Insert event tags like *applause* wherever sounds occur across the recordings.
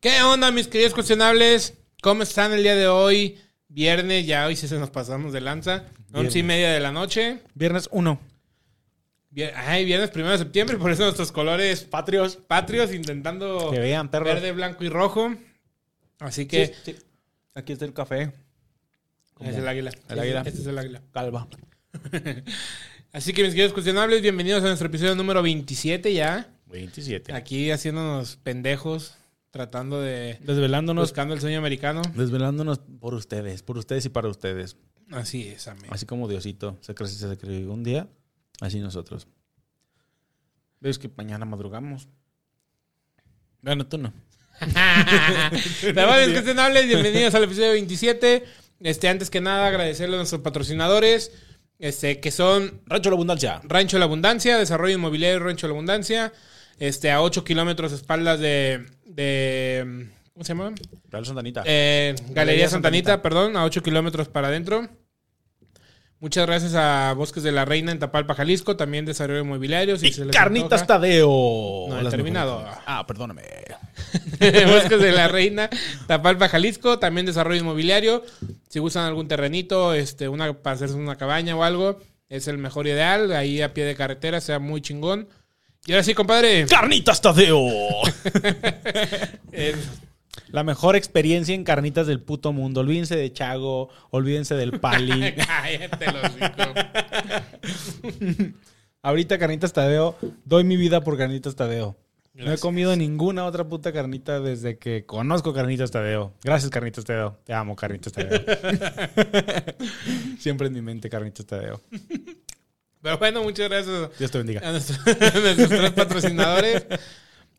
¿Qué onda, mis queridos cuestionables? ¿Cómo están el día de hoy? Viernes, ya hoy sí se nos pasamos de lanza. Once y media de la noche. Viernes 1. Vier- Ay, viernes primero de septiembre, por eso nuestros colores patrios, patrios, intentando Que vean, perros. verde, blanco y rojo. Así que Sí, sí. Aquí está el café. es el águila. El águila. Este es el águila. Calva. *laughs* Así que mis queridos cuestionables, bienvenidos a nuestro episodio número 27 ya. 27. Aquí haciéndonos pendejos, tratando de... Desvelándonos. Buscando el sueño americano. Desvelándonos por ustedes. Por ustedes y para ustedes. Así es, amén. Así como Diosito se cree se creó un día. Así nosotros. ¿Ves que mañana madrugamos? Bueno, tú no. *laughs* Damas cuestionables, bienvenidos al episodio 27. Este, antes que nada, agradecerle a nuestros patrocinadores, este, que son Rancho La Abundancia. Rancho La Abundancia, Desarrollo Inmobiliario Rancho La Abundancia, este, a 8 kilómetros espaldas de, de ¿cómo se llama? Real Santanita. Eh, Galería, Galería Santanita, Santanita. perdón, a 8 kilómetros para adentro. Muchas gracias a Bosques de la Reina en Tapalpa, Jalisco, también Desarrollo Inmobiliario. si y se les Carnitas antoja. Tadeo. No, he terminado. mejores. Ah, perdóname. *laughs* Bosques de la Reina, Tapalpa, Jalisco, también desarrollo inmobiliario. Si gustan algún terrenito, este, una, para hacerse una cabaña o algo, es el mejor ideal. Ahí a pie de carretera, sea muy chingón. Y ahora sí, compadre. Carnitas Tadeo. *laughs* La mejor experiencia en carnitas del puto mundo. Olvídense de Chago, olvídense del Pali. *laughs* cállate, los *laughs* Ahorita carnitas Tadeo, doy mi vida por carnitas Tadeo. No he Gracias. comido ninguna otra puta carnita desde que conozco carnitas Tadeo. Gracias carnitas Tadeo. Te amo carnitas Tadeo. Siempre en mi mente carnitas Tadeo. Pero bueno, muchas gracias Dios te bendiga. a nuestros, *laughs* a nuestros tres patrocinadores.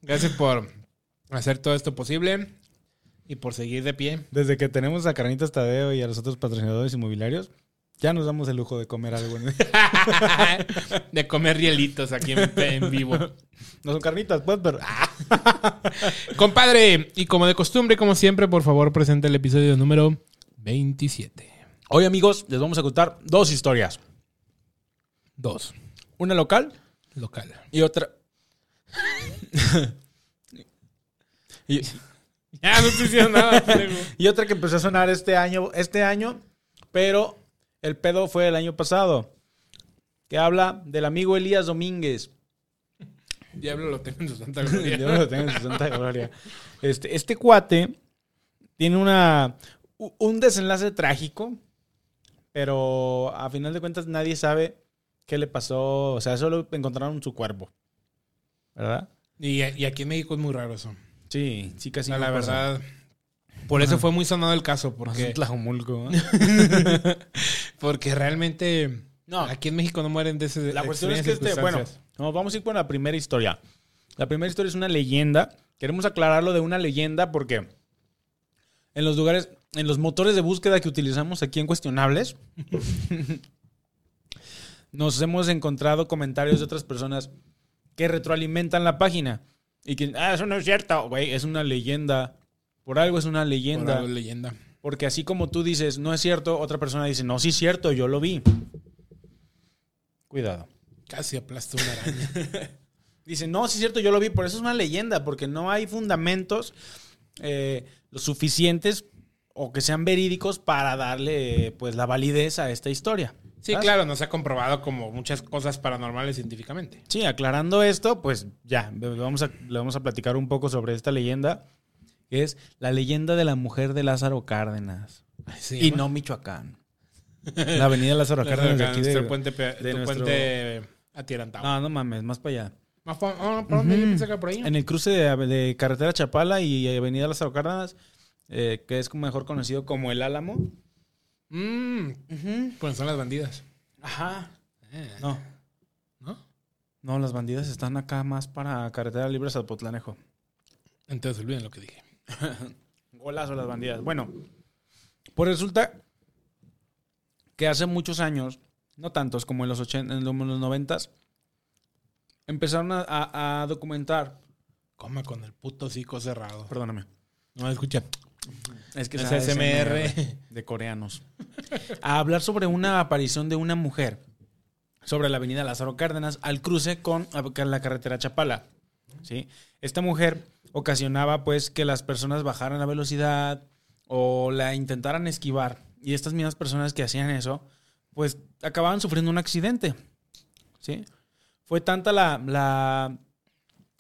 Gracias por hacer todo esto posible y por seguir de pie. Desde que tenemos a carnitas Tadeo y a los otros patrocinadores inmobiliarios, ya nos damos el lujo de comer algo. ¿no? *laughs* de comer rielitos aquí en, en vivo. *laughs* No son carnitas, pues, pero... Compadre, y como de costumbre, como siempre, por favor, presente el episodio número 27. Hoy, amigos, les vamos a contar dos historias. Dos. Una local Local. y otra... *laughs* y, Ya *laughs* no estoy diciendo nada. y otra que empezó a sonar este año, este año, pero el pedo fue el año pasado. Que habla del amigo Elías Domínguez. Diablo lo tengo en su santa *laughs* gloria. lo tenga en su santa gloria. Este, este cuate tiene una, un desenlace trágico, pero a final de cuentas nadie sabe qué le pasó. O sea, solo encontraron su cuerpo. ¿Verdad? Y, y aquí en México es muy raro eso. Sí, sí, casi O sea, no la pasa. verdad. Por eso fue muy sonado el caso, porque, Tlajomulco, ¿eh? *laughs* porque realmente No. aquí en México no mueren de ese La cuestión es que este, bueno, vamos a ir con la primera historia. La primera historia es una leyenda. Queremos aclararlo de una leyenda porque en los lugares, en los motores de búsqueda que utilizamos aquí en Cuestionables, *laughs* nos hemos encontrado comentarios de otras personas que retroalimentan la página. Y que, ah, eso no es cierto, güey, es una leyenda. Por algo es una Por leyenda. algo es leyenda. Porque así como tú dices, no es cierto, otra persona dice, no, sí es cierto, yo lo vi. Cuidado. Casi aplastó una araña. *laughs* Dice, no, sí es cierto, yo lo vi, por eso es una leyenda, porque no hay fundamentos eh, lo suficientes o que sean verídicos para darle pues la validez a esta historia. Sí, ¿Sabes? claro, no se ha comprobado como muchas cosas paranormales científicamente. Sí, aclarando esto, pues ya, le vamos a, le vamos a platicar un poco sobre esta leyenda, que es la leyenda de la mujer de Lázaro Cárdenas. Y no Michoacán. La avenida Lázaro *laughs* Cárdenas de aquí de... Nuestro puente, de tu nuestro- puente atirantado. No, no mames, más para allá. Más pa- ah, ¿Por dónde? Yo pensé que por ahí. En el cruce de, de carretera Chapala y avenida Lázaro Cárdenas, eh, que es como mejor conocido como el Álamo. Mm, Pues son las bandidas. Ajá. Eh, No, ¿No? no, las bandidas están acá más para carretera libre Zapotlanejo. Entonces olviden lo que dije. *laughs* Golazo las bandidas. Bueno, pues resulta que hace muchos años, no tantos como en los 80, en los 90 empezaron a, a- a documentar. Coma con el puto hocico cerrado. Perdóname. No escucha. Es que Es. ASMR de coreanos. *laughs* A hablar sobre una aparición de una mujer sobre la avenida Lázaro Cárdenas al cruce con la carretera Chapala. ¿sí? Esta mujer ocasionaba pues que las personas bajaran la velocidad o la intentaran esquivar. Y estas mismas personas que hacían eso, pues acababan sufriendo un accidente. ¿Sí? Fue tanta la, la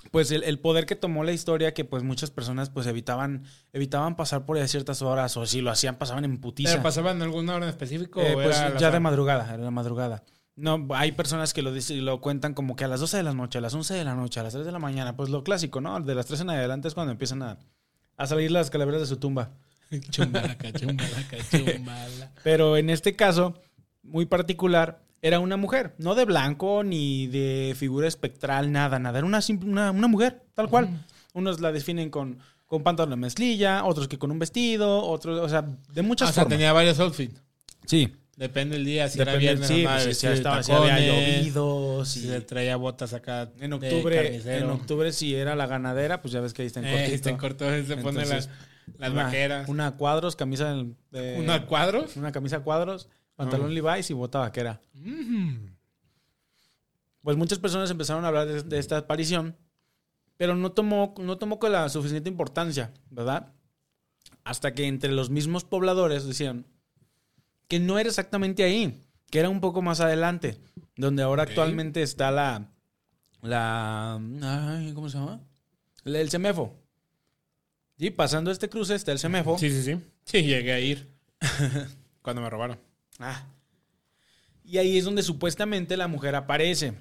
pues el, el poder que tomó la historia que pues muchas personas pues evitaban evitaban pasar por ahí a ciertas horas o si lo hacían pasaban en putiza. ¿Pero pasaban en alguna hora en específico? Eh, o pues era ya de madrugada, era de madrugada. No, hay personas que lo, dicen- lo cuentan como que a las 12 de la noche, a las 11 de la noche, a las 3 de la mañana. Pues lo clásico, ¿no? De las 3 en adelante es cuando empiezan a, a salir las calaveras de su tumba. *laughs* Chumbalaca, chumbalaca, *laughs* chumbala. Pero en este caso, muy particular, era una mujer. No de blanco ni de figura espectral, nada, nada. Era una, simple, una, una mujer, tal cual. Unos la definen con, con pantalón de mezclilla, otros que con un vestido, otros, o sea, de muchas O sea, formas. tenía varios outfits. Sí. Depende del día, si era viernes, sí, pues, si, estaba, si había tacones, llovido, si si- se traía botas acá En octubre, en octubre si era la ganadera, pues ya ves que ahí está en Eh, cortito. está en corto, se pone Entonces, las, una, vaqueras. Una a cuadros, camisa de, ¿Una cuadros? una camisa a cuadros, pantalón Levi's y bota vaquera. Mm. Pues muchas personas empezaron a hablar de, de esta aparición, pero no tomó, no tomó con la suficiente importancia, ¿verdad? Hasta que entre los mismos pobladores decían que no era exactamente ahí, que era un poco más adelante, donde ahora actualmente está la, la, ay, ¿cómo se llama? El, el Semefo. Y pasando este cruce está el Semefo. Sí, sí, sí. Sí, llegué a ir. *laughs* Cuando me robaron. Ah. Y ahí es donde supuestamente la mujer aparece.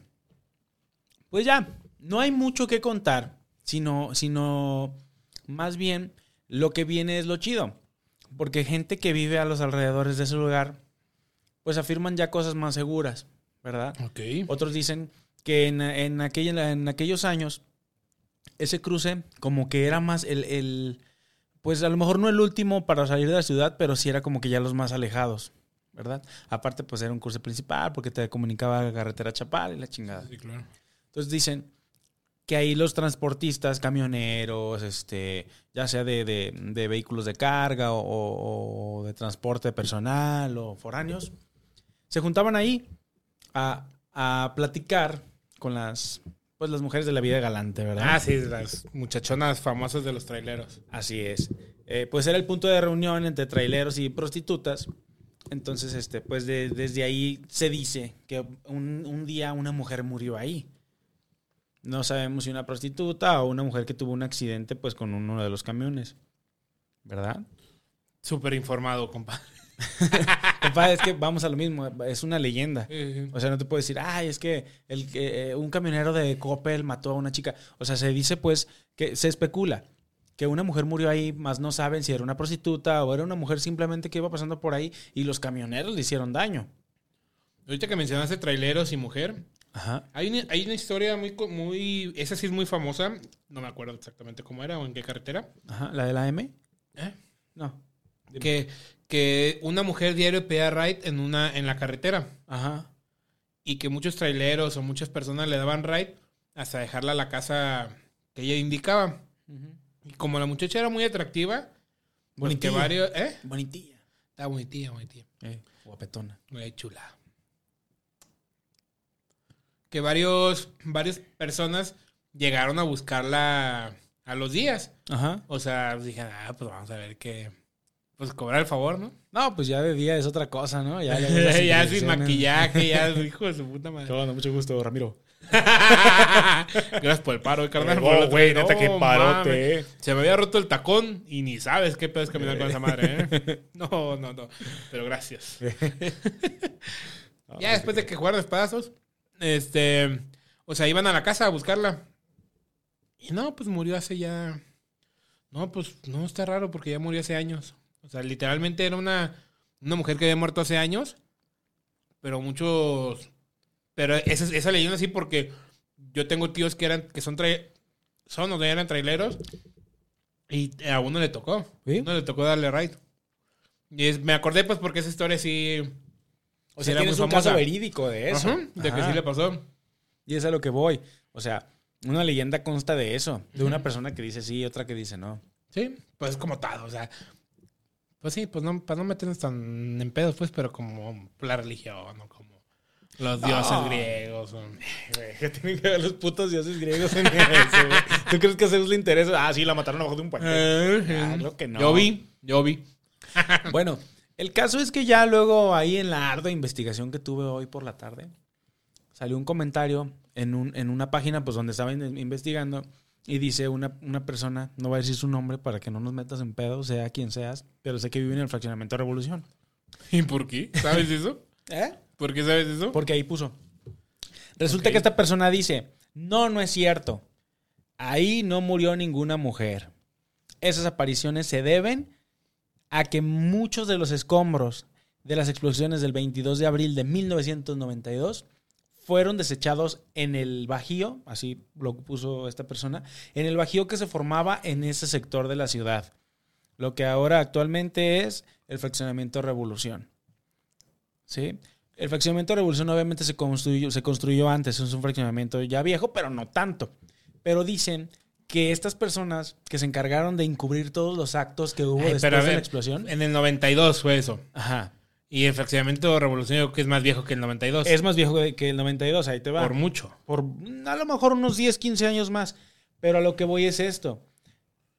Pues ya, no hay mucho que contar, sino, sino más bien lo que viene es lo chido. Porque gente que vive a los alrededores de ese lugar, pues afirman ya cosas más seguras, ¿verdad? Otros dicen que en, en, en aquellos años, ese cruce como que era más el, el- pues a lo mejor no el último para salir de la ciudad, pero sí era como que ya los más alejados, ¿verdad? Aparte, pues era un cruce principal porque te comunicaba la carretera Chapal y la chingada. Sí, claro. Entonces dicen que ahí los transportistas, camioneros, este, ya sea de, de- de vehículos de carga o de transporte personal o foráneos, se juntaban ahí a, a platicar con las, pues, las mujeres de la vida galante, ¿verdad? Ah, sí, las muchachonas famosas de los traileros. Así es. Eh, pues era el punto de reunión entre traileros y prostitutas. Entonces, este, pues de- desde ahí se dice que un, un día una mujer murió ahí. No sabemos si una prostituta o una mujer que tuvo un accidente pues con uno de los camiones. ¿Verdad? Súper informado, compadre. *laughs* Compadre, es que vamos a lo mismo, es una leyenda. O sea, no te puedo decir, ay, es que el, que, eh, un camionero de Coppel mató a una chica. O sea, se dice pues que se especula que una mujer murió ahí, más no saben si era una prostituta o era una mujer simplemente que iba pasando por ahí y los camioneros le hicieron daño. Ahorita que mencionaste traileros y mujer, Ajá. hay una, hay una historia muy, muy... Esa sí es muy famosa. No me acuerdo exactamente cómo era o en qué carretera. Ajá. ¿La de la M? ¿Eh? No. Que, que una mujer diario pedía ride en, una, en la carretera. Ajá. y que muchos traileros o muchas personas le daban ride hasta dejarla a la casa que ella indicaba. Y como la muchacha era muy atractiva, pues Bonitilla. varios... ¿Eh? Bonitilla. Está bonitilla, bonitilla. Eh, guapetona. Muy chula. Que varios, varias personas llegaron a buscarla a los días. Ajá. O sea, dije, ah, pues vamos a ver qué... Pues cobrar el favor, ¿no? No, pues ya de día es otra cosa, ¿no? Ya, ya, ya *laughs* sin impresiones. maquillaje, ya, *laughs* hijo de su puta madre. Onda, mucho gusto, Ramiro. *laughs* Gracias por el paro, carnal. Eh, otro güey, neta, qué No, parote. Se me había roto el tacón y ni sabes qué pedo es caminar con esa madre, ¿eh? *laughs* No, no, no. Pero gracias. *laughs* ya después de que jugaron espadazos, este. O sea, iban a la casa a buscarla. Y no, pues murió hace ya. No, pues no está raro porque ya murió hace años. O sea, literalmente era una, una mujer que había muerto hace años. Pero muchos. Pero esa, esa leyenda sí, porque yo tengo tíos que eran, que son trai- son o eran traileros. Y a uno le tocó. ¿Sí? A uno le tocó darle ride. Y es- me acordé, pues, porque esa historia sí. O sí sea, era tienes un caso verídico de eso. Ajá, de que Ajá. sí le pasó. Y es a lo que voy. O sea, una leyenda consta de eso. De una persona que dice sí y otra que dice no. Sí, pues como todo, o sea. Pues sí, pues no, para no meternos tan en pedos, pues, pero como la religión o como, Los dioses No. griegos. Güey, ¿Qué tienen que ver los putos dioses griegos en eso, güey? ¿Tú crees que a Zeus le interesa? Ah, sí, la mataron abajo de un puente. Ah, creo que no. Yo vi, yo vi. *laughs* Bueno, el caso es que ya luego ahí en la ardua investigación que tuve hoy por la tarde, salió un comentario en, un, en una página pues donde estaba in- investigando y dice una, una persona, no voy a decir su nombre para que no nos metas en pedo, sea quien seas, pero sé que vive en el fraccionamiento Revolución. ¿Y por qué? ¿Sabes eso? *laughs* ¿Eh? ¿Por qué sabes eso? Porque ahí puso. Resulta que esta persona dice, no, no es cierto. Ahí no murió ninguna mujer. Esas apariciones se deben a que muchos de los escombros de las explosiones del 22 de abril de 1992 fueron desechados en el bajío, así lo puso esta persona, en el bajío que se formaba en ese sector de la ciudad. Lo que ahora actualmente es el fraccionamiento Revolución. ¿Sí? El fraccionamiento Revolución obviamente se construyó, se construyó antes, es un fraccionamiento ya viejo, pero no tanto. Pero dicen que estas personas que se encargaron de encubrir todos los actos que hubo Ay, después de la explosión. En el 92 fue eso. Ajá. Y el fraccionamiento revolucionario que es más viejo que el 92. Es más viejo que que el 92, ahí te va. por mucho. por a lo mejor unos 10, 15 años más. Pero a lo que voy es esto.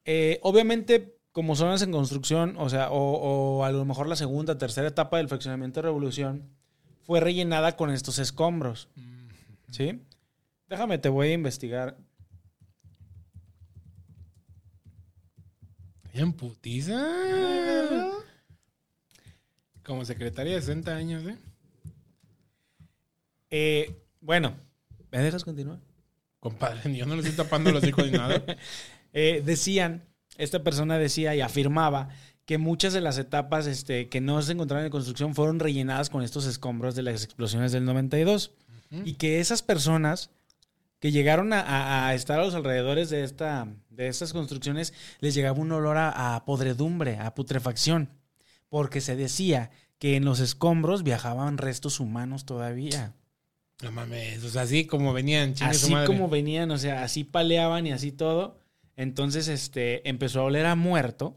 Eh, obviamente, como zonas en construcción, o sea, o, o a lo mejor la segunda, tercera etapa del fraccionamiento de revolución fue rellenada con estos escombros. ¿Sí? Déjame, te voy a investigar. En putiza. Como secretaria de 60 años, ¿eh? Eh, bueno, ¿me dejas continuar? Compadre, yo no le estoy tapando los hijos ni nada. *laughs* Eh, decían, esta persona decía y afirmaba que muchas de las etapas este, que no se encontraron en construcción fueron rellenadas con estos escombros de las explosiones del 92. Y que esas personas que llegaron a, estar a los alrededores de, esta, de estas construcciones les llegaba un olor a, a podredumbre, a putrefacción. Porque se decía que en los escombros viajaban restos humanos todavía. No mames, o sea, así como venían, Así madre. como venían, o sea, así paleaban y así todo. Entonces, este, empezó a oler a muerto.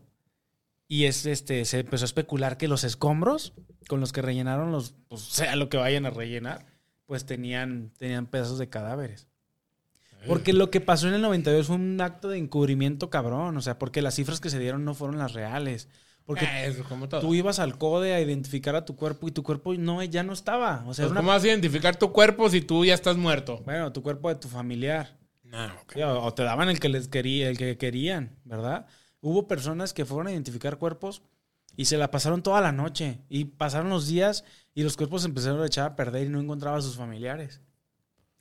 Y es, este, se empezó a especular que los escombros con los que rellenaron los, pues, sea lo que vayan a rellenar, pues tenían, tenían pedazos de cadáveres. Porque lo que pasó en el 92 fue un acto de encubrimiento cabrón. O sea, porque las cifras que se dieron no fueron las reales. Porque como todo. tú ibas al CODE a identificar a tu cuerpo y tu cuerpo no, ya no estaba. O sea, Pues, una- ¿Cómo vas a identificar tu cuerpo si tú ya estás muerto? bueno, tu cuerpo de tu familiar. No, ok. Sí, o, o te daban el que les quería, el que querían, ¿verdad? Hubo personas que fueron a identificar cuerpos y se la pasaron toda la noche. Y pasaron los días y los cuerpos se empezaron a echar a perder y no encontraba a sus familiares.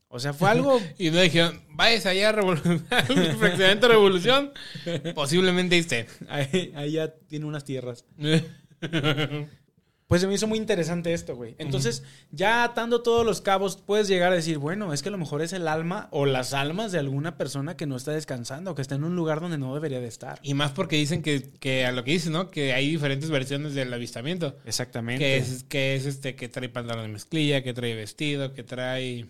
O sea, fue algo. *laughs* Y no dijeron, vayas allá a *laughs* fraccionamiento revolución. *laughs* Posiblemente esté. ahí, ahí ya tiene unas tierras. Pues se me hizo muy interesante esto, güey. Entonces, ya atando todos los cabos, puedes llegar a decir, bueno, es que a lo mejor es el alma o las almas de alguna persona que no está descansando, que está en un lugar donde no debería de estar. Y más porque dicen que, que a lo que dicen, ¿no? Que hay diferentes versiones del avistamiento. Exactamente. Que es, que es este, que trae pantalón de mezclilla, que trae vestido, que trae.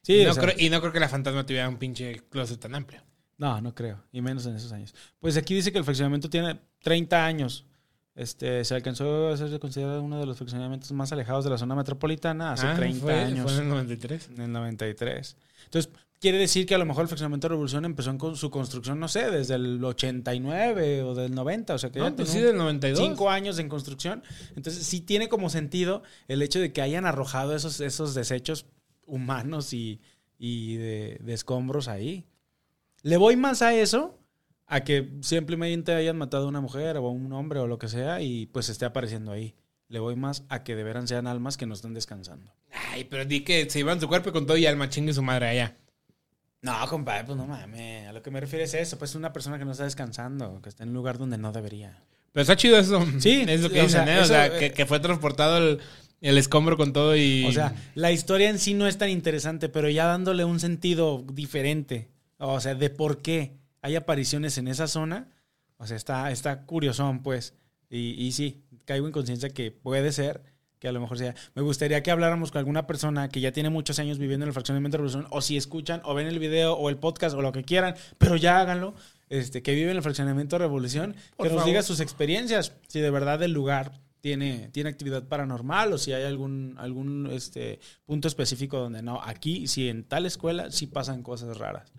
Sí, y, no creo, y no creo que la fantasma tuviera un pinche closet tan amplio. No, no creo. Y menos en esos años. Pues aquí dice que el fraccionamiento tiene 30 años. Este, se alcanzó a ser considerado uno de los fraccionamientos más alejados de la zona metropolitana hace Ah, 30 fue, años. Fue en el 93. En el 93. Entonces, quiere decir que a lo mejor el fraccionamiento de Revolución empezó en con su construcción, no sé, desde el 89 o del 90. O sea, que ya No, pues sí, del 92. cinco años en construcción. Entonces, sí tiene como sentido el hecho de que hayan arrojado esos, esos desechos humanos y, y de, de escombros ahí. Le voy más a eso, a que simplemente hayan matado a una mujer o a un hombre o lo que sea y pues esté apareciendo ahí. Le voy más a que de veras sean almas que no están descansando. Ay, pero di que se iban su cuerpo con todo y alma chingue su madre allá. No, compadre, pues no mames. A lo que me refiero es eso, pues una persona que no está descansando, que está en un lugar donde no debería. Pero está chido eso. Sí, *laughs* es lo que dicen, ¿eh? O sea, eso, que, que fue transportado el, el escombro con todo y. O sea, la historia en sí no es tan interesante, pero ya dándole un sentido diferente. O sea, de por qué hay apariciones en esa zona. O sea, está, está curiosón, pues. Y, y sí, caigo en conciencia que puede ser que a lo mejor sea. Me gustaría que habláramos con alguna persona que ya tiene muchos años viviendo en el fraccionamiento de revolución, o si escuchan, o ven el video, o el podcast, o lo que quieran, pero ya háganlo. Este, que vive en el fraccionamiento de revolución, Por que nos diga sus experiencias, si de verdad el lugar tiene, tiene actividad paranormal o si hay algún, algún este, punto específico donde no. Aquí, si en tal escuela, sí pasan cosas raras.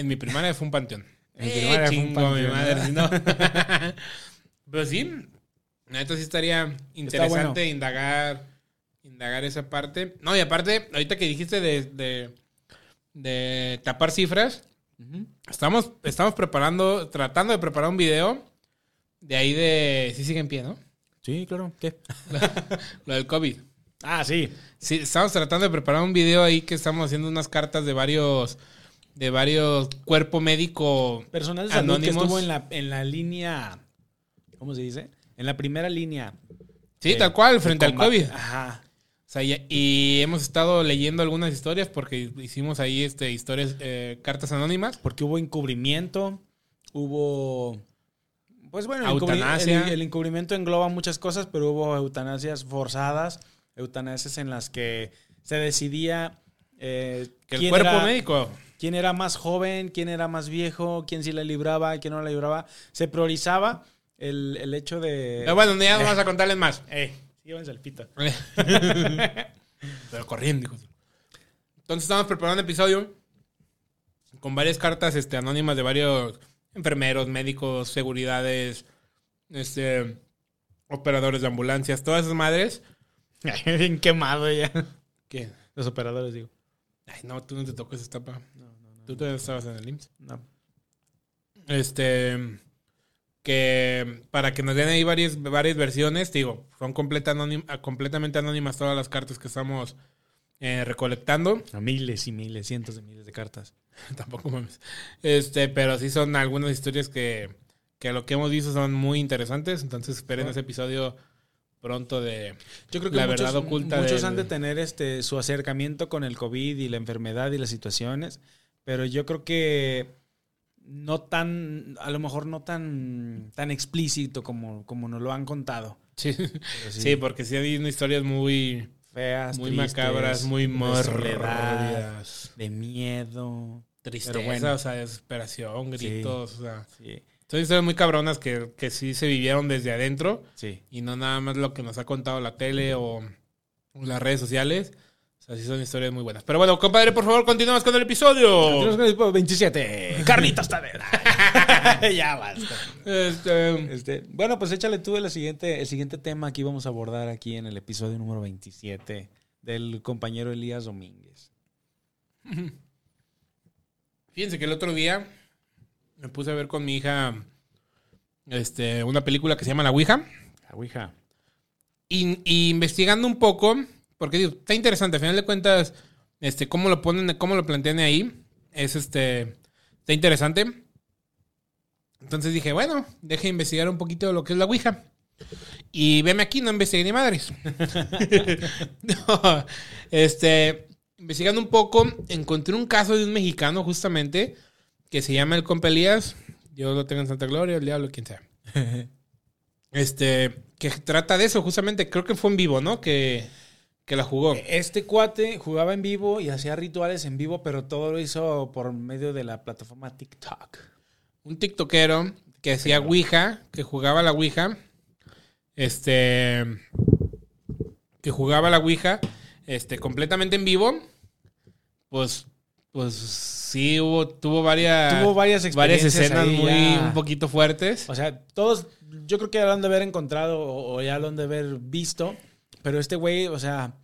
En mi primaria fue un panteón. En mi primaria fue un chingo, mi madre. *laughs* Pero sí, neta sí estaría interesante bueno. indagar, indagar esa parte. No, y aparte, ahorita que dijiste de, de, de tapar cifras, estamos, estamos preparando, tratando de preparar un video de ahí de... Sí sigue en pie, ¿no? Sí, claro. ¿Qué? *laughs* Lo del COVID. Ah, sí. Sí, estamos tratando de preparar un video ahí que estamos haciendo unas cartas de varios de varios cuerpo médico Personal de salud que anónimos. estuvo en la, en la línea. ¿Cómo se dice? En la primera línea. Sí, de- tal cual, frente al. COVID. Ajá. O sea, y, y hemos estado leyendo algunas historias porque hicimos ahí este historias, eh, cartas anónimas. Porque hubo encubrimiento, hubo. Pues bueno, el, Eutanasia. el- el encubrimiento engloba muchas cosas, pero hubo eutanasias forzadas, eutanasias en las que se decidía eh, Que el cuerpo era- médico. Quién era más joven, quién era más viejo, quién sí la libraba, quién no la libraba. Se priorizaba el, el hecho de. Pero bueno, ya vamos a contarles más. *laughs* Eh, síganse pito. *laughs* Pero corriendo, hijos. Entonces estamos preparando un episodio con varias cartas este, anónimas de varios enfermeros, médicos, seguridades, este, operadores de ambulancias, todas esas madres. *laughs* Bien quemado ya. ¿Qué? Los operadores, digo. Ay, no, tú no te tocas esta etapa. No, no, no. Tú todavía estabas en el IMSS. No. Este. Que para que nos den ahí varias, varias versiones, digo, son completa ah, completamente anónimas todas las cartas que estamos eh, recolectando. A miles y miles, cientos de miles de cartas. *laughs* Tampoco mames. Este, pero sí son algunas historias que, que lo que hemos visto son muy interesantes. Entonces esperen Ah. ese episodio pronto de. Yo creo que La muchos, verdad oculta muchos del- han de tener este su acercamiento con el COVID y la enfermedad y las situaciones, pero yo creo que no tan, a lo mejor no tan, tan explícito como, como nos lo han contado. Sí, Pero *laughs* sí, porque sí hay historias muy, feas, muy tristes, macabras, muy de morbidas. de miedo. Tristeza, Pero bueno. o sea, desesperación, Sí. gritos, o sea. Sí, Son historias muy cabronas que, que sí se vivieron desde adentro sí. y no nada más lo que nos ha contado la tele o las redes sociales. O sea, sí son historias muy buenas. Pero bueno, compadre, por favor, continuamos con el episodio. Continuamos con el tipo 27. Carnitas Tadera. ya basta. Este, Este, bueno, pues échale tú el siguiente, el siguiente tema que íbamos a abordar aquí en el episodio número 27 del compañero Elías Domínguez. *laughs* fíjense que el otro día me puse a ver con mi hija este, una película que se llama La Ouija. La Ouija. Y, y investigando un poco, porque digo, está interesante, al final de cuentas, este, cómo lo ponen, cómo lo plantean ahí, es este, está interesante. Entonces dije, bueno, deje investigar un poquito de lo que es la Ouija. Y veme aquí, no investigué ni madres. *laughs* No, este, investigando un poco, encontré un caso de un mexicano justamente que se llama el compa Elías. Dios lo tenga en Santa Gloria, el diablo, quien sea. *laughs* Este, que trata de eso, justamente. Creo que fue en vivo, ¿no? Que, que la jugó. Este cuate jugaba en vivo y hacía rituales en vivo, pero todo lo hizo por medio de la plataforma TikTok. Un tiktokero que hacía Ouija, que jugaba la Ouija. Este. Que jugaba la Ouija. Este, completamente en vivo. Pues. Pues sí, hubo, tuvo varias. Tuvo varias varias escenas ahí muy ya. un poquito fuertes. O sea, todos, yo creo que ya lo han de haber encontrado o, o ya lo han de haber visto, pero este güey, o sea,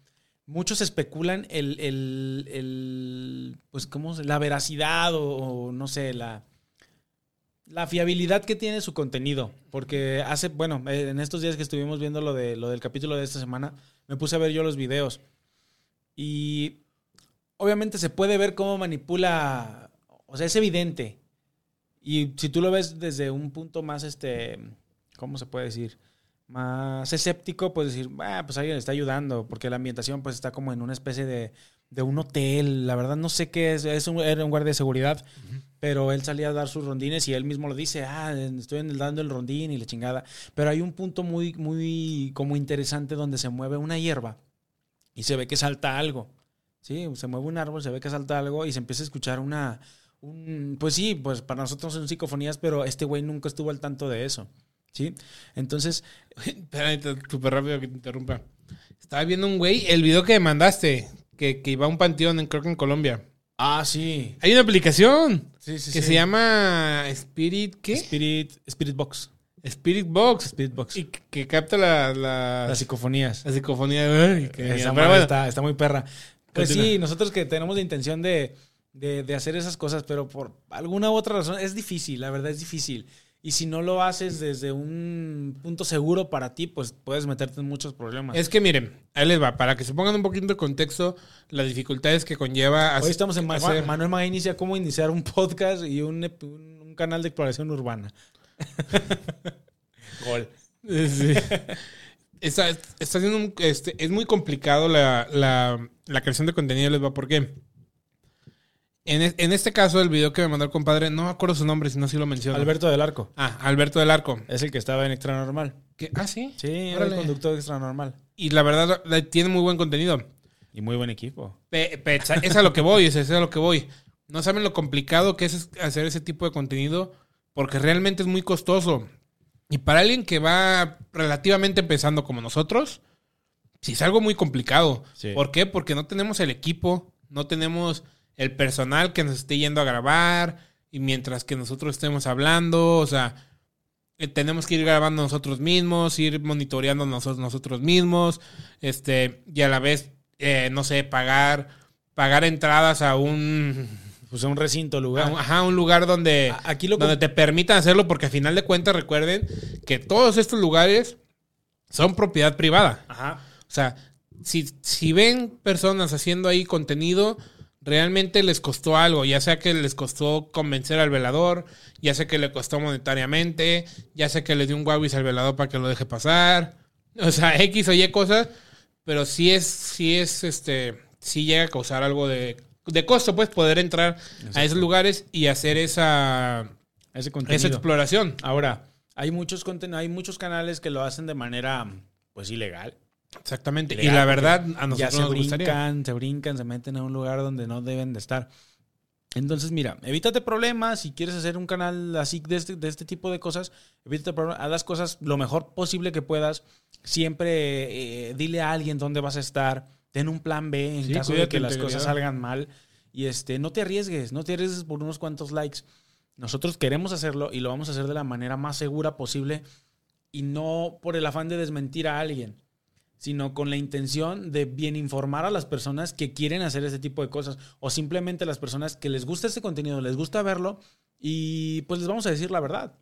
muchos especulan el, el, el pues, ¿cómo? La veracidad o, o no sé, la, la fiabilidad que tiene su contenido. Porque hace, bueno, eh, en estos días que estuvimos viendo lo, de, lo del capítulo de esta semana, me puse a ver yo los videos. Y obviamente se puede ver cómo manipula, o sea, es evidente. Y si tú lo ves desde un punto más, este, ¿cómo se puede decir? Más escéptico, puedes decir, ah, pues alguien le está ayudando, porque la ambientación pues está como en una especie de, de un hotel. La verdad no sé qué es, es un, era un guardia de seguridad, pero él salía a dar sus rondines y él mismo lo dice, ah, estoy dando el rondín y la chingada. Pero hay un punto muy, muy como interesante donde se mueve una hierba y se ve que salta algo. Sí, se mueve un árbol, se ve que salta algo y se empieza a escuchar una, un, pues sí, pues para nosotros son psicofonías, pero este güey nunca estuvo al tanto de eso. ¿Sí? Entonces, *laughs* Espérate, súper rápido que te interrumpa. Estaba viendo un güey, el video que me mandaste, que, que iba a un panteón, en, creo que en Colombia. ah, sí. Hay una aplicación Sí, sí, que sí. se llama Spirit, ¿qué? Spirit, Spirit Box. Spirit Box. Spirit Box. Y que, que capta la, la, Las psicofonías. la psicofonía. Ay, qué Esa genial. madre Pero bueno, está, está muy perra. Pues sí, nosotros que tenemos la intención de, de- de hacer esas cosas, pero por alguna u otra razón es difícil, la verdad es difícil. Y si no lo haces desde un punto seguro para ti, pues puedes meterte en muchos problemas. Es que miren, ahí les va, para que se pongan un poquito de contexto, las dificultades que conlleva Hoy estamos en hacer- Manuel Maga inicia cómo iniciar un podcast y un, un- un canal de exploración urbana. *laughs* Gol. Sí. Está, está haciendo un- este, es muy complicado la, la- la creación de contenido, les va, ¿por qué? En, en este caso, el video que me mandó el compadre, no me acuerdo su nombre, si no, sí lo menciono. Alberto del Arco. Ah, Alberto del Arco. Es el que estaba en Extra Normal. Ah, sí. Sí, era el conductor de Extra Normal. Y la verdad, tiene muy buen contenido. Y muy buen equipo. Pe- pe- es a lo que voy, es, es a lo que voy. No saben lo complicado que es hacer ese tipo de contenido porque realmente es muy costoso. Y para alguien que va relativamente empezando como nosotros, sí es algo muy complicado. Sí. ¿Por qué? Porque no tenemos el equipo, no tenemos el personal que nos esté yendo a grabar y mientras que nosotros estemos hablando, o sea, eh, tenemos que ir grabando nosotros mismos, ir monitoreando nosotros, nosotros mismos, este, y a la vez, eh, no sé, pagar, pagar entradas a un, Pues a un recinto a lugar. un- ajá, un lugar donde, Aquí lo donde te permitan hacerlo, porque a final de cuentas recuerden que todos estos lugares son propiedad privada. Ajá. O sea, si, si ven personas haciendo ahí contenido, realmente les costó algo, ya sea que les costó convencer al velador, ya sea que le costó monetariamente, ya sea que le dio un guabis al velador para que lo deje pasar, o sea, *laughs* X o Y cosas, pero sí es, sí es, este, sí llega a causar algo de, de costo, pues, poder entrar a esos lugares y hacer esa, Ese esa exploración. Ahora, hay muchos conten- hay muchos canales que lo hacen de manera pues ilegal. Exactamente. y Legal, la porque verdad, a ya nosotros se nos gustaría. brincan, se brincan, se meten a un lugar donde no deben de estar. Entonces, mira, evítate problemas. Si quieres hacer un canal así de este, de este tipo de cosas, evítate problemas. Haz las cosas lo mejor posible que puedas. Siempre eh, dile a alguien dónde vas a estar. Ten un plan B en Sí, caso de que las integridad. cosas salgan mal. Y este, no te arriesgues, no te arriesgues por unos cuantos likes. Nosotros queremos hacerlo y lo vamos a hacer de la manera más segura posible y no por el afán de desmentir a alguien, sino con la intención de bien informar a las personas que quieren hacer ese tipo de cosas o simplemente las personas que les gusta este contenido, les gusta verlo y pues les vamos a decir la verdad.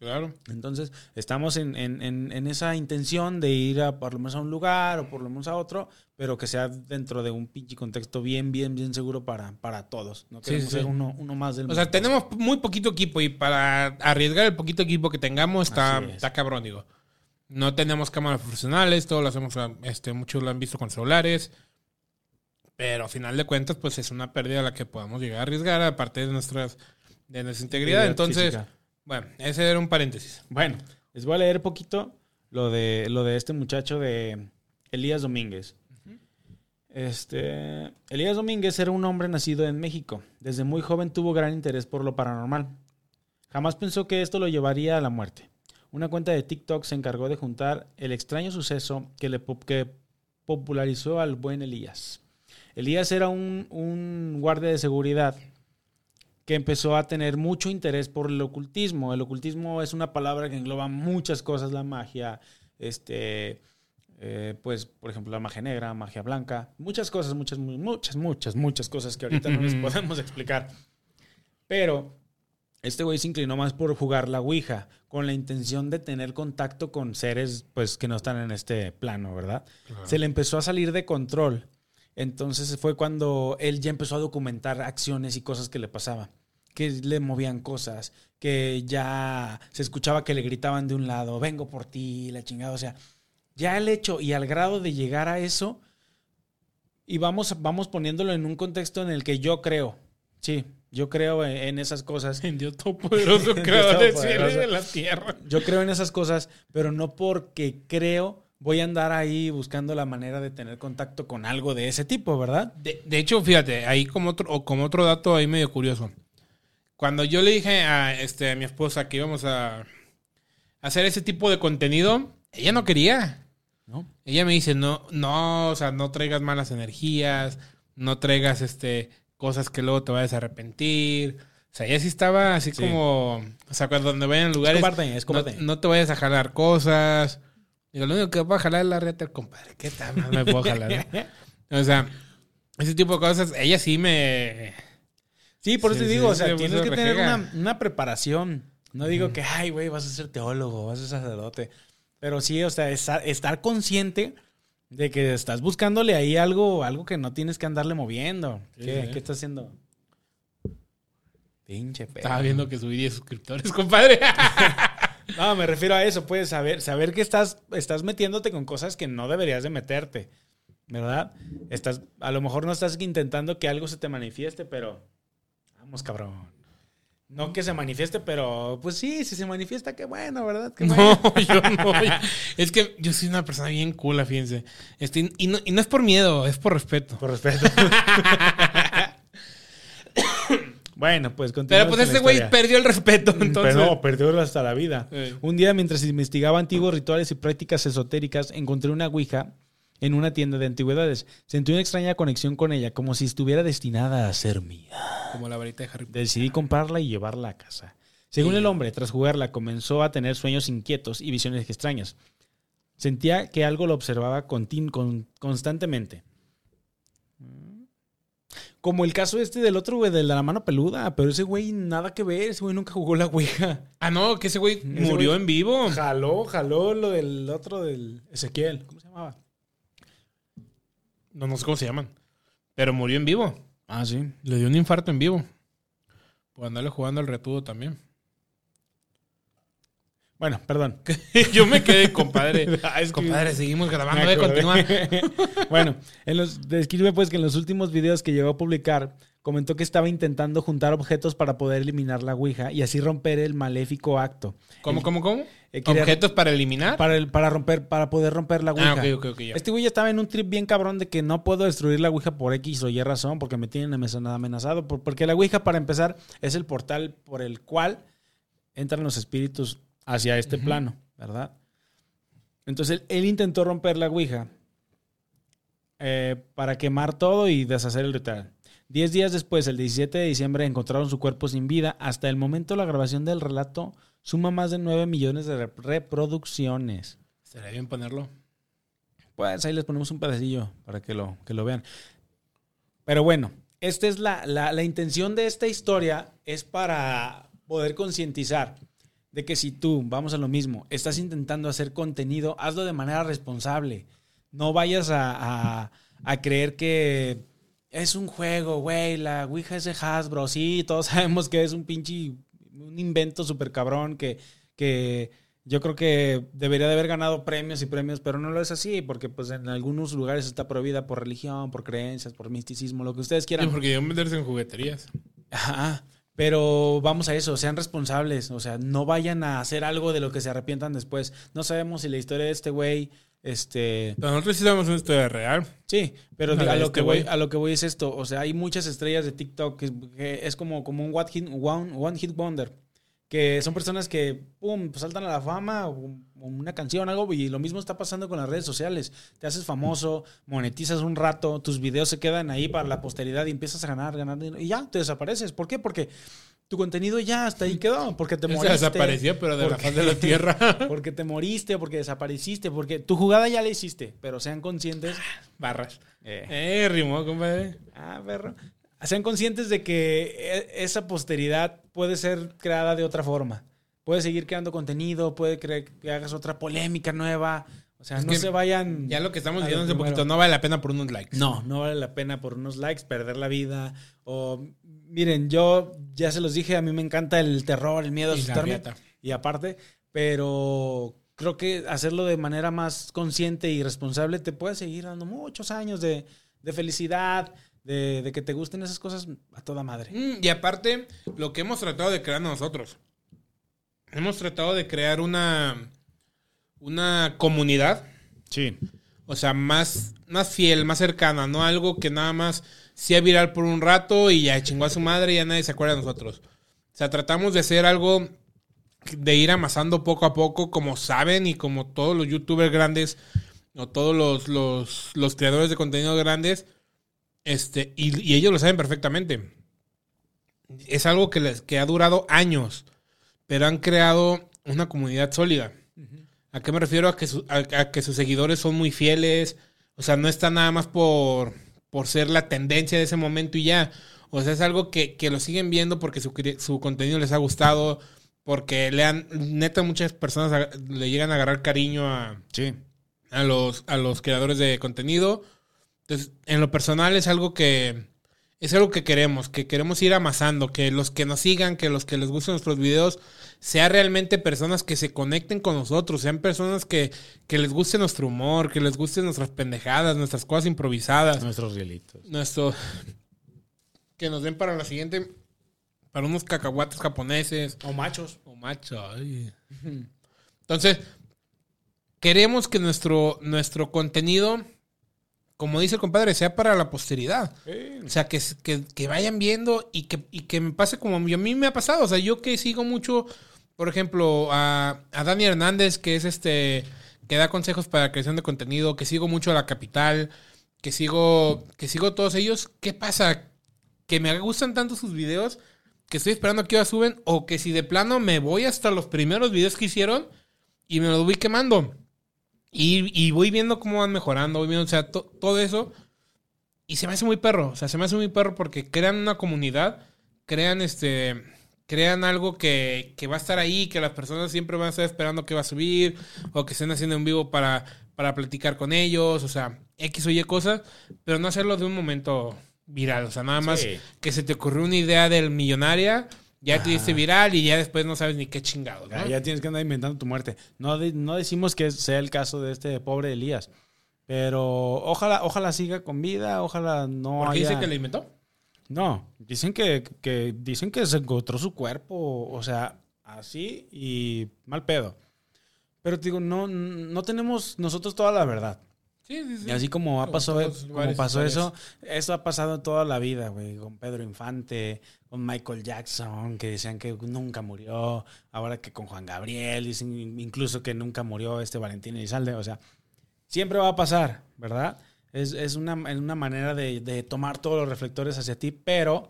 Claro. Entonces, estamos en, en- en- en esa intención de ir a por lo menos a un lugar o por lo menos a otro, pero que sea dentro de un pinche contexto bien, bien, bien seguro para, para todos. No queremos sí, ser uno, uno más del O sea, tenemos muy poquito equipo y para arriesgar el poquito equipo que tengamos está, es. está cabrón, digo. No tenemos cámaras profesionales, todo lo hacemos, este, muchos lo han visto con celulares. Pero a final de cuentas, pues es una pérdida a la que podamos llegar a arriesgar, aparte de nuestras de nuestra integridad. Entonces, física. bueno, ese era un paréntesis. Bueno, les voy a leer poquito lo de, lo de este muchacho de Elías Domínguez. Este, Elías Domínguez era un hombre nacido en México. Desde muy joven tuvo gran interés por lo paranormal. Jamás pensó que esto lo llevaría a la muerte. Una cuenta de TikTok se encargó de juntar el extraño suceso que, le que popularizó al buen Elías. Elías era un, un guardia de seguridad que empezó a tener mucho interés por el ocultismo. El ocultismo es una palabra que engloba muchas cosas, la magia, este, eh, pues, por ejemplo, la magia negra, magia blanca, muchas cosas, muchas, mu- muchas, muchas, muchas cosas que ahorita no les *laughs* podemos explicar. Pero este güey se inclinó más por jugar la Ouija, con la intención de tener contacto con seres, pues, que no están en este plano, ¿verdad? Se le empezó a salir de control. Entonces fue cuando él ya empezó a documentar acciones y cosas que le pasaba. Que le movían cosas, que ya se escuchaba que le gritaban de un lado, vengo por ti, la chingada. O sea, ya el hecho y al grado de llegar a eso, y vamos, vamos poniéndolo en un contexto en el que yo creo, sí, yo creo en, en esas cosas. En *laughs* Dios Todopoderoso, *laughs* creador del cielo y de la tierra. Yo creo en esas cosas, pero no porque creo voy a andar ahí buscando la manera de tener contacto con algo de ese tipo, ¿verdad? De, de hecho, fíjate, ahí como otro, o como otro dato ahí medio curioso. Cuando yo le dije a, este, a mi esposa que íbamos a, hacer ese tipo de contenido, ella no quería. ¿No? Ella me dice, no, no, o sea, no traigas malas energías, no traigas este cosas que luego te vayas a arrepentir. O sea, ella sí estaba así Sí. como, o sea, cuando donde vayan lugares, no, no te vayas a jalar cosas. Digo, lo único que puedo jalar es la reta, compadre. ¿Qué tal? No me puedo jalar. ¿no? O sea, ese tipo de cosas, ella sí me... Sí, por eso te sí, digo, o sea, se tienes que tener una, una preparación. No digo que, ay, güey, vas a ser teólogo, vas a ser sacerdote. Pero sí, o sea, estar, estar consciente de que estás buscándole ahí algo, algo que no tienes que andarle moviendo. Sí, ¿Qué, sí. ¿Qué estás haciendo? Pinche perro. Estaba viendo que subí 10 suscriptores, *laughs* compadre. *laughs* No, me refiero a eso, pues, saber, saber que estás, estás metiéndote con cosas que no deberías de meterte, ¿verdad? Estás, a lo mejor no estás intentando que algo se te manifieste, pero vamos, cabrón. No que se manifieste, pero pues sí, si se manifiesta, qué bueno, ¿verdad? Qué *laughs* bueno. *laughs* No, yo no. Es que yo soy una persona bien cool, fíjense. Este, y, no, y no es por miedo, es por respeto. Por respeto. *laughs* bueno, pues continuamos Pero pues ese güey perdió el respeto, entonces... Pero no, perdió hasta la vida. Eh. Un día, mientras investigaba antiguos rituales y prácticas esotéricas, encontré una ouija en una tienda de antigüedades. Sentí una extraña conexión con ella, como si estuviera destinada a ser mía. Como la varita de Harry Potter. Decidí comprarla y llevarla a casa. Según el hombre, tras jugarla, comenzó a tener sueños inquietos y visiones extrañas. Sentía que algo lo observaba con- constantemente. Como el caso este del otro güey, de la mano peluda, pero ese güey nada que ver, ese güey nunca jugó la ouija. Ah, no, que ese güey murió güey- en vivo. Jaló, jaló lo del otro del Ezequiel. ¿Cómo se llamaba? No, no sé cómo se llaman. Pero murió en vivo. Ah, sí. Le dio un infarto en vivo. Por andarle jugando al retudo también. Bueno, perdón. *laughs* Yo me quedé, compadre. *laughs* Ah, es que- compadre, seguimos grabando. Me continúa. acordé. *laughs* bueno, en los, describe pues que en los últimos videos que llegó a publicar, comentó que estaba intentando juntar objetos para poder eliminar la Ouija y así romper el maléfico acto. ¿Cómo, cómo, cómo? Eh, quería- ¿Objetos para eliminar? Para, el- para romper, para poder romper la Ouija. ah, ok, ok, ok. ya. Este güey estaba en un trip bien cabrón de que no puedo destruir la Ouija por X o Y razón, porque me tienen amenazado- amenazado. por- Porque la Ouija, para empezar, es el portal por el cual entran los espíritus hacia este plano, ¿verdad? Entonces él, él intentó romper la Ouija eh, para quemar todo y deshacer el ritual. Diez días después, el 17 de diciembre, encontraron su cuerpo sin vida. Hasta el momento, la grabación del relato suma más de 9 millones de rep- reproducciones. Estaría bien ponerlo. Pues ahí les ponemos un pedacillo para que lo, que lo vean. Pero bueno, esta es la, la, la intención de esta historia es para poder concientizar de que si tú, vamos a lo mismo, estás intentando hacer contenido, hazlo de manera responsable. No vayas a, a- a creer que es un juego, güey, la Ouija es de Hasbro. Sí, todos *laughs* sabemos que es un pinche, un invento súper cabrón que, que yo creo que debería de haber ganado premios y premios, pero no lo es así, porque pues en algunos lugares está prohibida por religión, por creencias, por misticismo, lo que ustedes Sí, quieran. porque yo meterse en jugueterías. Ajá. Pero vamos a eso, sean responsables, o sea, no vayan a hacer algo de lo que se arrepientan después. No sabemos si la historia de este güey, este, Pero nosotros sí una historia real. sí, pero a lo este que voy, a lo que voy es esto, o sea, hay muchas estrellas de TikTok que, que es como, como un one hit, one, one hit wonder, que son personas que, pum, saltan a la fama, o o una canción, algo, y lo mismo está pasando con las redes sociales. Te haces famoso, monetizas un rato, tus videos se quedan ahí para la posteridad y empiezas a ganar, ganar dinero, y ya, te desapareces. ¿Por qué? Porque tu contenido ya hasta ahí quedó, porque te Se moriste. desapareció, pero de la porque- faz de la tierra. *laughs* Porque te moriste, porque desapareciste, porque tu jugada ya la hiciste, pero sean conscientes. Barras. Eh, Eh, rimó, compadre. ah, perro. Sean conscientes de que e- esa posteridad puede ser creada de otra forma. Puede seguir creando contenido, puede que hagas otra polémica nueva. O sea, Es no se vayan. Ya lo que estamos a diciendo hace poquito no vale la pena por unos likes. No, no vale la pena por unos likes perder la vida. O miren, yo ya se los dije, a mí me encanta el terror, el miedo, la asustarme. Y aparte, pero creo que hacerlo de manera más consciente y responsable te puede seguir dando muchos años de, de felicidad, de, de que te gusten esas cosas a toda madre. Mm, y aparte, lo que hemos tratado de crear nosotros. Hemos tratado de crear una, una comunidad, Sí. o sea, más, más fiel, más cercana, no algo que nada más sea viral por un rato y ya chingó a su madre y ya nadie se acuerda de nosotros. O sea, tratamos de hacer algo de ir amasando poco a poco, como saben y como todos los youtubers grandes o todos los, los, los creadores de contenido grandes, este, y, y ellos lo saben perfectamente. Es algo que, les, que ha durado años, pero han creado una comunidad sólida. ¿A qué me refiero? A que, su- a, a que sus seguidores son muy fieles. O sea, no está nada más por, por ser la tendencia de ese momento y ya. O sea, es algo que, que lo siguen viendo porque su, su contenido les ha gustado. Porque le han, neta, muchas personas le llegan a agarrar cariño a, Sí. a los, a los creadores de contenido. Entonces, en lo personal es algo que es algo que queremos, que queremos ir amasando, que los que nos sigan, que los que les gusten nuestros videos, sean realmente personas que se conecten con nosotros, sean personas que, que les guste nuestro humor, que les gusten nuestras pendejadas, nuestras cosas improvisadas, Nuestros rielitos. nuestro que nos den para la siguiente para unos cacahuates japoneses O machos. o macho. ay. Entonces, queremos que nuestro, nuestro contenido, como dice el compadre, sea para la posteridad. O sea, que, que, que vayan viendo y que, y que me pase como a mí me ha pasado. O sea, yo que sigo mucho, por ejemplo, a, a Dani Hernández, que es este, que da consejos para creación de contenido, que sigo mucho a La Capital, que sigo, que sigo todos ellos. ¿Qué pasa? Que me gustan tanto sus videos que estoy esperando a que ahora suben o que si de plano me voy hasta los primeros videos que hicieron y me los voy quemando. Y, y voy viendo cómo van mejorando, voy viendo, o sea, to- todo eso. Y se me hace muy perro, o sea, se me hace muy perro porque crean una comunidad, crean este, crean algo que, que va a estar ahí, que las personas siempre van a estar esperando que va a subir, o que estén haciendo en vivo para, para platicar con ellos, o sea, X o Y cosas, pero no hacerlo de un momento viral, o sea, nada más Sí. que se te ocurrió una idea del millonaria, ya te diste viral y ya después no sabes ni qué chingado, Ya, ya tienes que andar inventando tu muerte. No, de- no decimos que sea el caso de este pobre Elías. Pero ojalá, ojalá siga con vida, ojalá no ¿Por qué haya... dice que le inventó? No, dicen que, que dicen que se encontró su cuerpo, o sea, así y mal pedo. Pero te digo, no, no tenemos nosotros toda la verdad. Sí, sí, sí. Y así como ha pasado, todos, como pasó historias. eso, eso ha pasado toda la vida, güey, con Pedro Infante, con Michael Jackson, que decían que nunca murió, ahora que con Juan Gabriel, dicen incluso que nunca murió este Valentín Elizalde, o sea, siempre va a pasar, ¿verdad? Es, es una, una manera de, de tomar todos los reflectores hacia ti, pero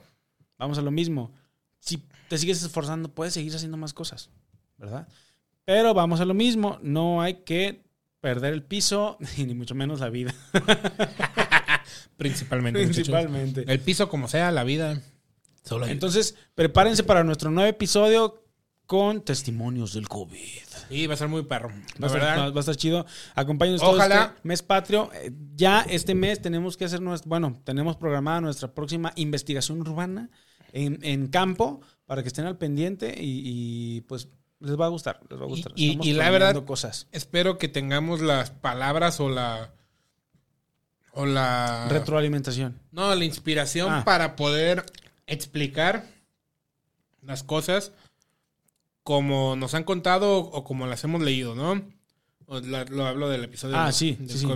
vamos a lo mismo, si te sigues esforzando, puedes seguir haciendo más cosas, ¿verdad? Pero vamos a lo mismo, no hay que perder el piso, *laughs* y ni mucho menos la vida. *laughs* Principalmente. muchachos. Principalmente. El piso como sea, la vida. Solo Entonces, prepárense para nuestro nuevo episodio con testimonios del COVID. Sí, va a ser muy perro. Va a, va- va a estar chido. Acompáñenos todo Ojalá. este mes patrio. Eh, Ya este mes tenemos que hacer nuestra, bueno, tenemos programada nuestra próxima investigación urbana en, en campo para que estén al pendiente y, y, pues les va a gustar, les va a gustar. Y- y- y la verdad- cosas. Espero que tengamos las palabras o la. O la. Retroalimentación. No, la inspiración Ah. para poder explicar las cosas como nos han contado o como las hemos leído, ¿no? La- lo hablo del episodio Ah, de- sí, del sí.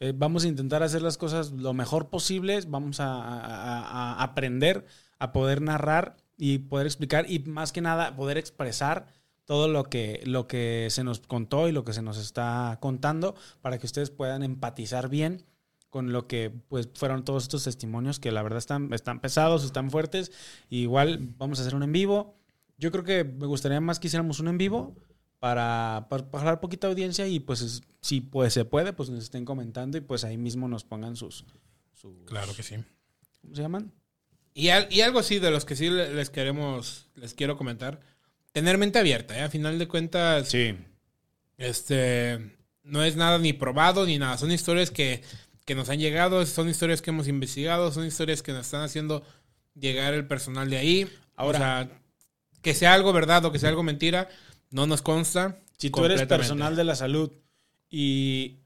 Eh, vamos a intentar hacer las cosas lo mejor posible. Vamos a- a aprender a poder narrar y poder explicar y más que nada poder expresar todo lo que, lo que se nos contó y lo que se nos está contando para que ustedes puedan empatizar bien con lo que pues fueron todos estos testimonios que la verdad están, están pesados, están fuertes. igual vamos a hacer un en vivo. Yo creo que me gustaría más que hiciéramos un en vivo para, para, para poquita audiencia y pues es- si pues se puede, pues nos estén comentando y pues ahí mismo nos pongan sus, sus Claro que sí. ¿cómo se llaman? Y, al- y algo así de los que sí le- les queremos, les quiero comentar. Tener mente abierta, ¿eh? A final de cuentas, Sí. este, no es nada ni probado ni nada. Son historias que, que nos han llegado, son historias que hemos investigado, son historias que nos están haciendo llegar el personal de ahí. Ahora- o sea, que sea algo verdad o que sea algo mentira, no nos consta. Si tú eres personal de la salud y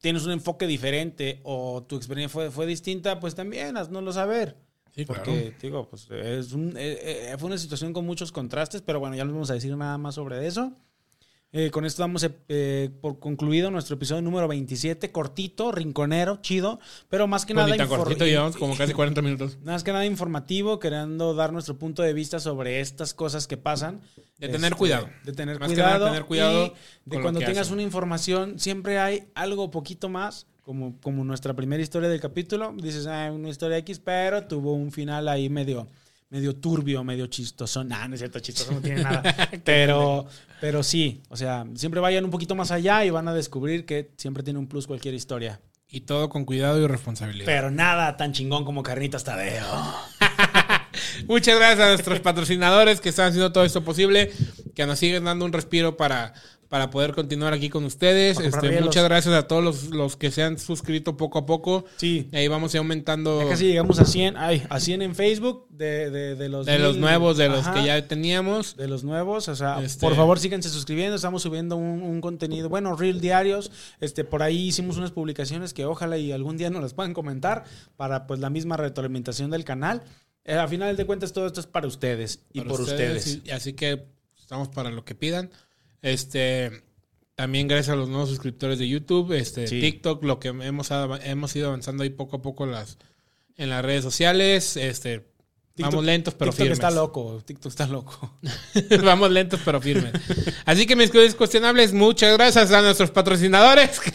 tienes un enfoque diferente o tu experiencia fue, fue distinta, pues también haznoslo saber. Sí, claro. Porque, digo, pues es un, eh, eh, fue una situación con muchos contrastes, pero bueno, ya no vamos a decir nada más sobre eso. Eh, con esto damos eh, por concluido nuestro episodio número 27, cortito, rinconero, chido, pero más que nada... cortito, llevamos como casi 40 minutos. *laughs* Más que nada informativo, queriendo dar nuestro punto de vista sobre estas cosas que pasan. De tener Este, cuidado. De tener Más que nada, cuidado. tener cuidado y de cuando tengas hacen. una información, siempre hay algo poquito más, como, como nuestra primera historia del capítulo. Dices, ah, una historia X, pero tuvo un final ahí medio, medio turbio, medio chistoso. Nah, no es cierto, chistoso no tiene nada. *laughs* pero, pero sí, o sea, siempre vayan un poquito más allá y van a descubrir que siempre tiene un plus cualquier historia. Y todo con cuidado y responsabilidad. Pero nada tan chingón como Carnitas Tadeo. *laughs* Muchas gracias a nuestros *laughs* patrocinadores que están haciendo todo esto posible, que nos siguen dando un respiro para, para poder continuar aquí con ustedes. Este, muchas gracias a todos los, los que se han suscrito poco a poco. Sí. Ahí vamos a ir aumentando Ya casi llegamos a 100, ay, a 100 en Facebook de, de, de los de los nuevos, de los que ya teníamos. de los nuevos, o sea, Este- por favor síganse suscribiendo, estamos subiendo un, un contenido, bueno, reel diarios, este, por ahí hicimos unas publicaciones que ojalá y algún día nos las puedan comentar para pues la misma retroalimentación del canal. Eh, a final de cuentas todo esto es para ustedes y por ustedes. y- así que estamos para lo que pidan. Este también gracias a los nuevos suscriptores de YouTube, este Sí. TikTok, lo que hemos, hemos ido avanzando ahí poco a poco las, en las redes sociales. Este TikTok- vamos lentos pero TikTok firmes. está loco, TikTok está loco. *laughs* Vamos lentos pero firmes. Así que mis queridos cuestionables, muchas gracias a nuestros patrocinadores. *laughs* *laughs*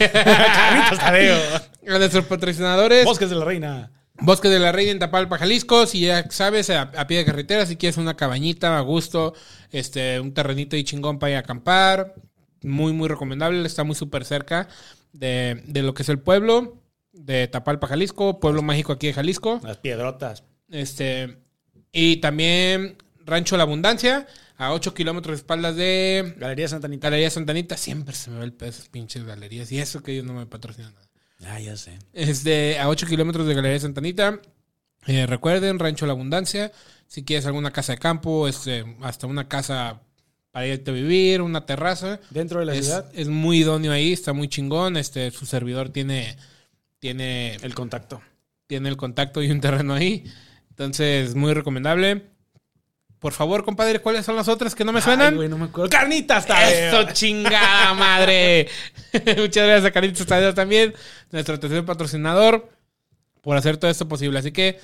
A nuestros patrocinadores. Bosques de la Reina. Bosque de la Reina en Tapalpa, Jalisco. Si ya sabes, a, a pie de carretera, si quieres una cabañita a gusto, este, un terrenito y chingón para ir a acampar. Muy, muy recomendable. Está muy súper cerca de, de lo que es el pueblo de Tapalpa, Jalisco. Pueblo mágico aquí de Jalisco. Las piedrotas. Este, y también Rancho La Abundancia, a 8 kilómetros de espaldas de Galería Santa Anita. Galería Santanita. Siempre se me va el esas pinches galerías. Y eso que ellos no me patrocinan nada. Ah, ya sé. Es de a 8 kilómetros de Galería Santanita. Eh, recuerden, Rancho La Abundancia. Si quieres alguna casa de campo, este, hasta una casa para irte a vivir, una terraza. Dentro de la Es, ciudad, es muy idóneo ahí, está muy chingón. Este, su servidor tiene, tiene, el contacto. tiene el contacto y un terreno ahí. Entonces, muy recomendable. Por favor, compadre, ¿cuáles son las otras que no me suenan? Ay, güey, no me acuerdo. ¡Carnitas Tadeo! ¡Eso, chingada madre! *laughs* Muchas gracias a Caritas Tadeo también, nuestro tercer patrocinador, por hacer todo esto posible. Así que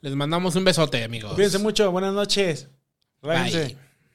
les mandamos un besote, amigos. Cuídense mucho. Buenas noches. Bye.